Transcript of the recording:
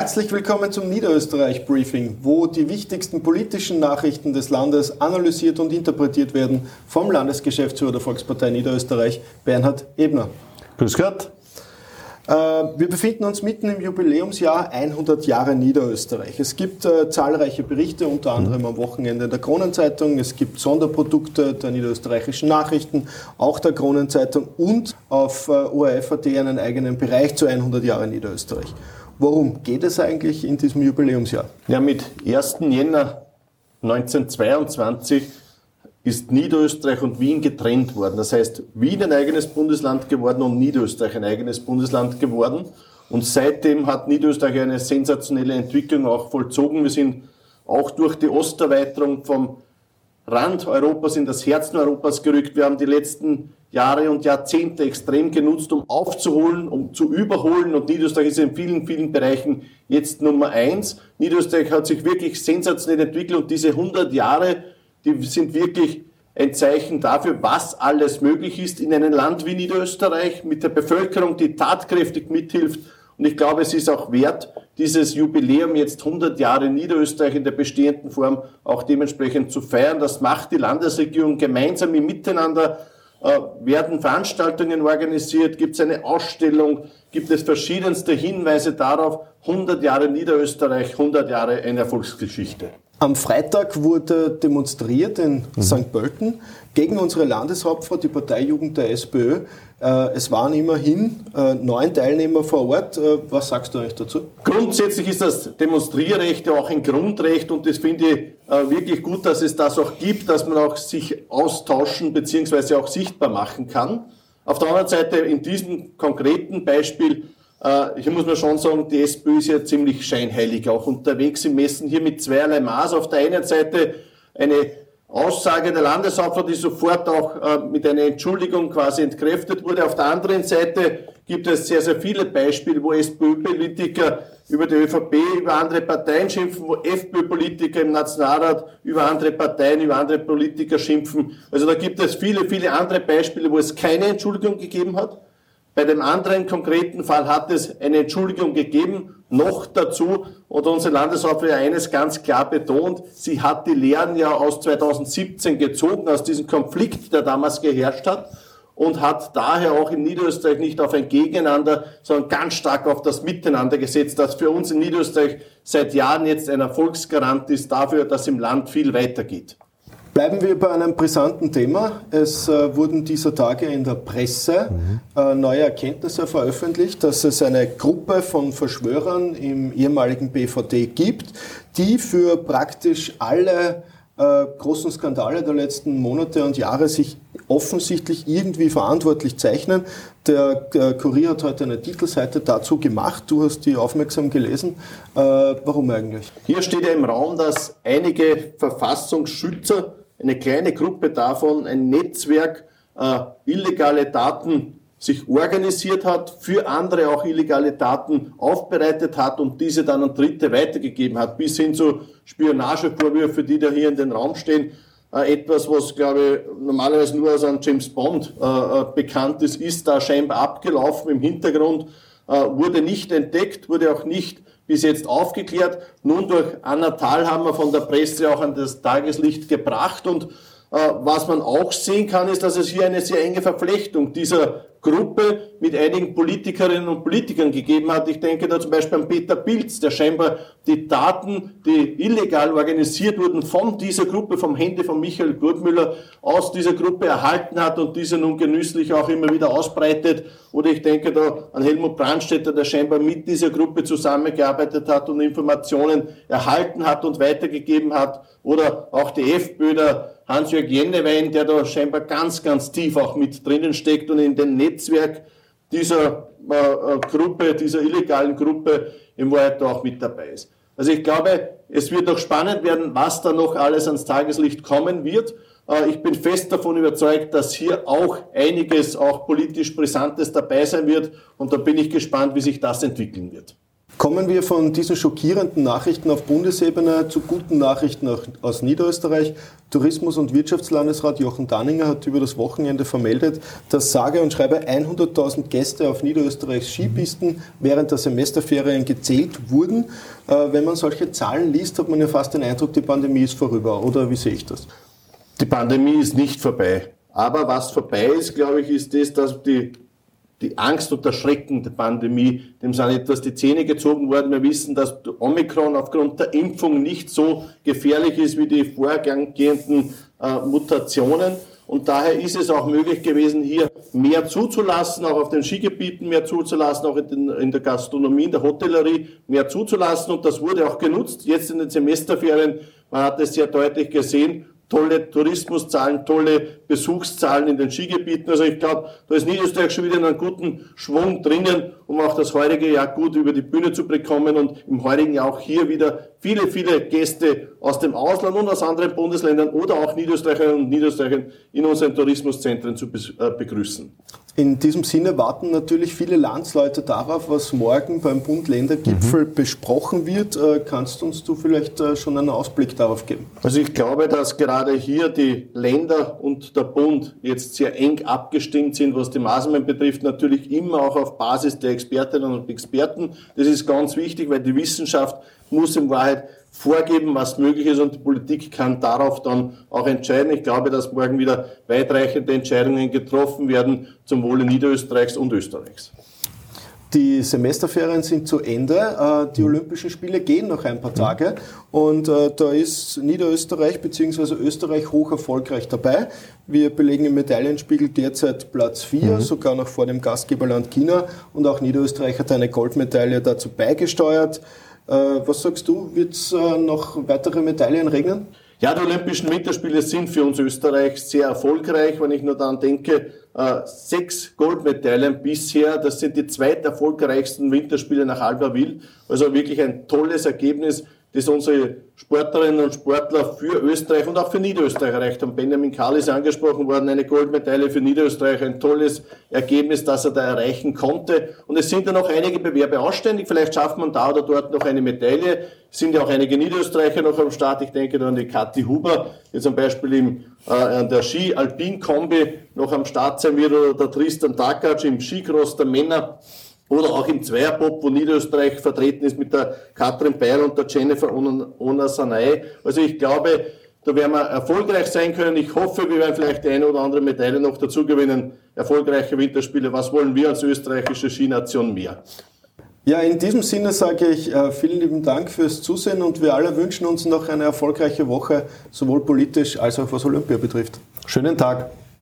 Herzlich willkommen zum Niederösterreich Briefing, wo die wichtigsten politischen Nachrichten des Landes analysiert und interpretiert werden vom Landesgeschäftsführer der Volkspartei Niederösterreich, Bernhard Ebner. Grüß Gott. Äh, wir befinden uns mitten im Jubiläumsjahr 100 Jahre Niederösterreich. Es gibt äh, zahlreiche Berichte, unter anderem am Wochenende der Kronenzeitung. Es gibt Sonderprodukte der niederösterreichischen Nachrichten, auch der Kronenzeitung und auf äh, ORF.at einen eigenen Bereich zu 100 Jahre Niederösterreich. Worum geht es eigentlich in diesem Jubiläumsjahr? Ja, mit 1. Jänner 1922 ist Niederösterreich und Wien getrennt worden. Das heißt, Wien ein eigenes Bundesland geworden und Niederösterreich ein eigenes Bundesland geworden. Und seitdem hat Niederösterreich eine sensationelle Entwicklung auch vollzogen. Wir sind auch durch die Osterweiterung vom Rand Europas in das Herzen Europas gerückt. Wir haben die letzten Jahre und Jahrzehnte extrem genutzt, um aufzuholen, um zu überholen. Und Niederösterreich ist in vielen, vielen Bereichen jetzt Nummer eins. Niederösterreich hat sich wirklich sensationell entwickelt und diese 100 Jahre, die sind wirklich ein Zeichen dafür, was alles möglich ist in einem Land wie Niederösterreich mit der Bevölkerung, die tatkräftig mithilft. Und ich glaube, es ist auch wert, dieses Jubiläum jetzt 100 Jahre Niederösterreich in der bestehenden Form auch dementsprechend zu feiern. Das macht die Landesregierung gemeinsam im Miteinander werden Veranstaltungen organisiert, gibt es eine Ausstellung, gibt es verschiedenste Hinweise darauf, 100 Jahre Niederösterreich, 100 Jahre eine Erfolgsgeschichte. Am Freitag wurde demonstriert in mhm. St. Pölten gegen unsere Landeshauptfrau, die Parteijugend der SPÖ. Äh, es waren immerhin äh, neun Teilnehmer vor Ort. Äh, was sagst du eigentlich dazu? Grundsätzlich ist das Demonstrierrecht ja auch ein Grundrecht und das finde ich wirklich gut, dass es das auch gibt, dass man auch sich austauschen bzw. auch sichtbar machen kann. Auf der anderen Seite in diesem konkreten Beispiel, ich muss mal schon sagen, die SPÖ ist ja ziemlich scheinheilig auch unterwegs. Sie messen hier mit zweierlei Maß. Auf der einen Seite eine Aussage der Landeshauptfrau, die sofort auch äh, mit einer Entschuldigung quasi entkräftet wurde. Auf der anderen Seite gibt es sehr, sehr viele Beispiele, wo SPÖ-Politiker über die ÖVP, über andere Parteien schimpfen, wo FPÖ-Politiker im Nationalrat über andere Parteien, über andere Politiker schimpfen. Also da gibt es viele, viele andere Beispiele, wo es keine Entschuldigung gegeben hat. Bei dem anderen konkreten Fall hat es eine Entschuldigung gegeben. Noch dazu, und unsere Landeshauptfrau eines ganz klar betont, sie hat die Lehren ja aus 2017 gezogen, aus diesem Konflikt, der damals geherrscht hat, und hat daher auch in Niederösterreich nicht auf ein Gegeneinander, sondern ganz stark auf das Miteinander gesetzt, das für uns in Niederösterreich seit Jahren jetzt ein Erfolgsgarant ist dafür, dass im Land viel weitergeht. Bleiben wir bei einem brisanten Thema. Es äh, wurden dieser Tage in der Presse mhm. äh, neue Erkenntnisse veröffentlicht, dass es eine Gruppe von Verschwörern im ehemaligen BVD gibt, die für praktisch alle äh, großen Skandale der letzten Monate und Jahre sich offensichtlich irgendwie verantwortlich zeichnen. Der, der Kurier hat heute eine Titelseite dazu gemacht. Du hast die aufmerksam gelesen. Äh, warum eigentlich? Hier steht ja im Raum, dass einige Verfassungsschützer eine kleine Gruppe davon, ein Netzwerk, äh, illegale Daten sich organisiert hat, für andere auch illegale Daten aufbereitet hat und diese dann an Dritte weitergegeben hat, bis hin zu Spionagevorwürfe, die da hier in den Raum stehen. Äh, etwas, was, glaube ich, normalerweise nur als ein James Bond äh, äh, bekannt ist, ist da scheinbar abgelaufen im Hintergrund, äh, wurde nicht entdeckt, wurde auch nicht bis jetzt aufgeklärt, nun durch Anna Thalhammer von der Presse auch an das Tageslicht gebracht. Und was man auch sehen kann, ist, dass es hier eine sehr enge Verflechtung dieser Gruppe mit einigen Politikerinnen und Politikern gegeben hat. Ich denke da zum Beispiel an Peter Pilz, der scheinbar die Daten, die illegal organisiert wurden, von dieser Gruppe, vom Hände von Michael Gurtmüller aus dieser Gruppe erhalten hat und diese nun genüsslich auch immer wieder ausbreitet. Oder ich denke da an Helmut Brandstätter, der scheinbar mit dieser Gruppe zusammengearbeitet hat und Informationen erhalten hat und weitergegeben hat. Oder auch die FPÖ, der Hans-Jörg Jennewein, der da scheinbar ganz, ganz tief auch mit drinnen steckt und in dem Netzwerk dieser äh, äh, Gruppe, dieser illegalen Gruppe in Wahrheit auch mit dabei ist. Also ich glaube, es wird auch spannend werden, was da noch alles ans Tageslicht kommen wird. Äh, ich bin fest davon überzeugt, dass hier auch einiges, auch politisch Brisantes dabei sein wird. Und da bin ich gespannt, wie sich das entwickeln wird. Kommen wir von diesen schockierenden Nachrichten auf Bundesebene zu guten Nachrichten aus Niederösterreich. Tourismus- und Wirtschaftslandesrat Jochen Danninger hat über das Wochenende vermeldet, dass sage und schreibe 100.000 Gäste auf Niederösterreichs Skipisten während der Semesterferien gezählt wurden. Äh, wenn man solche Zahlen liest, hat man ja fast den Eindruck, die Pandemie ist vorüber. Oder wie sehe ich das? Die Pandemie ist nicht vorbei. Aber was vorbei ist, glaube ich, ist das, dass die die Angst und der Schrecken der Pandemie, dem sind etwas die Zähne gezogen worden. Wir wissen, dass Omikron aufgrund der Impfung nicht so gefährlich ist wie die vorgehenden äh, Mutationen. Und daher ist es auch möglich gewesen, hier mehr zuzulassen, auch auf den Skigebieten mehr zuzulassen, auch in, den, in der Gastronomie, in der Hotellerie mehr zuzulassen. Und das wurde auch genutzt. Jetzt in den Semesterferien, man hat es sehr deutlich gesehen, tolle Tourismuszahlen, tolle Besuchszahlen in den Skigebieten. Also ich glaube, da ist Niederösterreich schon wieder in einem guten Schwung drinnen, um auch das heurige Jahr gut über die Bühne zu bekommen und im heurigen Jahr auch hier wieder viele, viele Gäste aus dem Ausland und aus anderen Bundesländern oder auch Niederösterreicherinnen und Niederösterreicher in unseren Tourismuszentren zu äh, begrüßen. In diesem Sinne warten natürlich viele Landsleute darauf, was morgen beim Bund-Länder-Gipfel mhm. besprochen wird. Äh, kannst uns du vielleicht äh, schon einen Ausblick darauf geben? Also ich glaube, dass gerade hier die Länder und der Bund jetzt sehr eng abgestimmt sind, was die Maßnahmen betrifft, natürlich immer auch auf Basis der Expertinnen und Experten. Das ist ganz wichtig, weil die Wissenschaft muss in Wahrheit vorgeben, was möglich ist und die Politik kann darauf dann auch entscheiden. Ich glaube, dass morgen wieder weitreichende Entscheidungen getroffen werden zum Wohle Niederösterreichs und Österreichs. Die Semesterferien sind zu Ende. Äh, die Olympischen Spiele gehen noch ein paar Tage. Und äh, da ist Niederösterreich bzw. Österreich hoch erfolgreich dabei. Wir belegen im Medaillenspiegel derzeit Platz 4, mhm. sogar noch vor dem Gastgeberland China. Und auch Niederösterreich hat eine Goldmedaille dazu beigesteuert. Äh, was sagst du, wird es noch weitere Medaillen regnen? Ja, die Olympischen Winterspiele sind für uns Österreich sehr erfolgreich, wenn ich nur daran denke, äh, sechs Goldmedaillen bisher, das sind die zweiterfolgreichsten Winterspiele nach Albertville, also wirklich ein tolles Ergebnis das unsere Sportlerinnen und Sportler für Österreich und auch für Niederösterreich erreicht haben. Benjamin Kahl ist angesprochen worden, eine Goldmedaille für Niederösterreich, ein tolles Ergebnis, das er da erreichen konnte. Und es sind ja noch einige Bewerbe ausständig, vielleicht schafft man da oder dort noch eine Medaille. Es sind ja auch einige Niederösterreicher noch am Start, ich denke da an die Kathi Huber, die zum Beispiel im, äh, an der Ski-Alpin-Kombi noch am Start sein wird, oder der Tristan Takac im Skicross der Männer oder auch im Zweierpop, wo Niederösterreich vertreten ist mit der Katrin Beil und der Jennifer Onasanai. Also ich glaube, da werden wir erfolgreich sein können. Ich hoffe, wir werden vielleicht die eine oder andere Medaille noch dazu gewinnen. Erfolgreiche Winterspiele. Was wollen wir als österreichische Skination mehr? Ja, in diesem Sinne sage ich äh, vielen lieben Dank fürs Zusehen und wir alle wünschen uns noch eine erfolgreiche Woche, sowohl politisch als auch was Olympia betrifft. Schönen Tag.